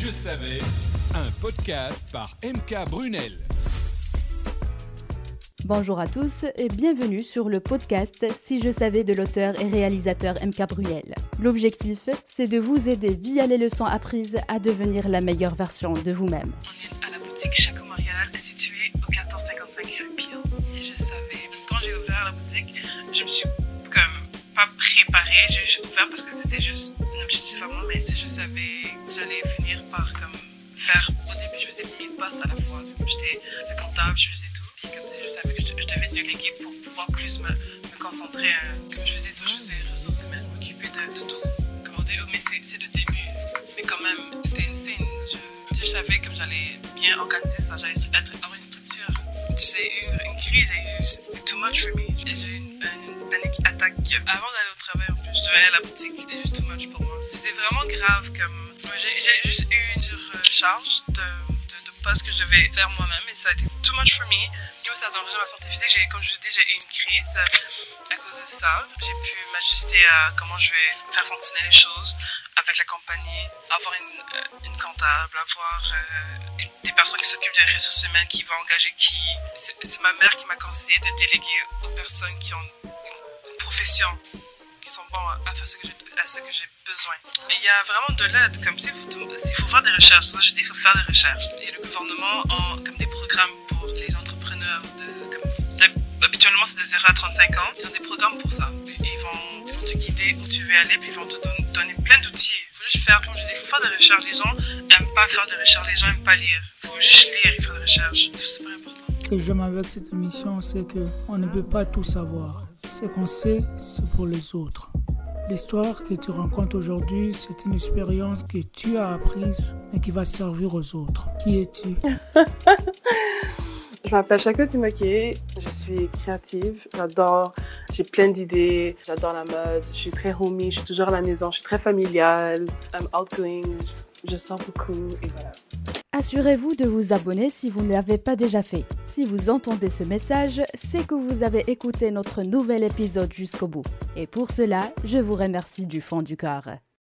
je savais, un podcast par MK Brunel. Bonjour à tous et bienvenue sur le podcast Si je savais de l'auteur et réalisateur MK Brunel. L'objectif, c'est de vous aider via les leçons apprises à devenir la meilleure version de vous-même. On est à la boutique Chaco Montréal, située au 1455 rue Pio. Si je savais, quand j'ai ouvert la boutique, je me suis parce que c'était juste un objectif à moi, mais je savais, j'allais finir par comme faire, au début je faisais 1000 postes à la fois, j'étais comptable, je faisais tout, puis comme si je savais que je, devais déléguer pour pouvoir plus me, concentrer, comme je faisais tout, je faisais ressources humaines, m'occuper de, de tout, comme début, mais c'est le début, mais quand même, c'était une scène, je, je savais que j'allais bien organiser ça, j'allais être, avoir une structure, j'ai eu une crise, j'ai eu, c'était too much for me, Et j'ai eu une, une panique attaque. Avant d'aller au travail, je la boutique, c'était juste too much pour moi. C'était vraiment grave, comme, j'ai juste eu une surcharge de, de, de postes que je devais faire moi-même, et ça a été too much for me. Comme ça a ma santé physique, comme je vous dis, j'ai eu une crise à cause de ça. J'ai pu m'ajuster à comment je vais faire fonctionner les choses avec la compagnie, avoir une, euh, une comptable, avoir euh, des personnes qui s'occupent des ressources humaines, qui vont engager, qui... C'est, ma mère qui m'a conseillé de déléguer aux personnes qui ont une profession, qui sont bons à, faire ce que j'ai, besoin. Il y a vraiment de l'aide, comme s'il faut faire des recherches, c'est pour ça que je dis qu'il faut faire des recherches. Et le gouvernement a comme des programmes pour les entrepreneurs de, comme, habituellement c'est de 0 à 35 ans. Ils ont des programmes pour ça. Ils vont, te guider où tu veux aller, puis ils vont te don- donner plein d'outils. Il faut juste faire, comme je dis, il faut faire des recherches. Les gens aiment pas faire des recherches, les gens aiment pas lire. Il faut juste lire et faire des recherches. C'est super important. Ce que j'aime avec cette émission, c'est que on ne peut pas tout savoir. Ce qu'on sait, c'est pour les autres. L'histoire que tu rencontres aujourd'hui, c'est une expérience que tu as apprise, mais qui va servir aux autres. Qui es-tu? Je m'appelle Chaka Timake, je suis créative, j'adore, j'ai plein d'idées, j'adore la mode, je suis très homie, je suis toujours à la maison, je suis très familiale, I'm outgoing, je sors beaucoup et voilà. Assurez-vous de vous abonner si vous ne l'avez pas déjà fait. Si vous entendez ce message, c'est que vous avez écouté notre nouvel épisode jusqu'au bout. Et pour cela, je vous remercie du fond du cœur.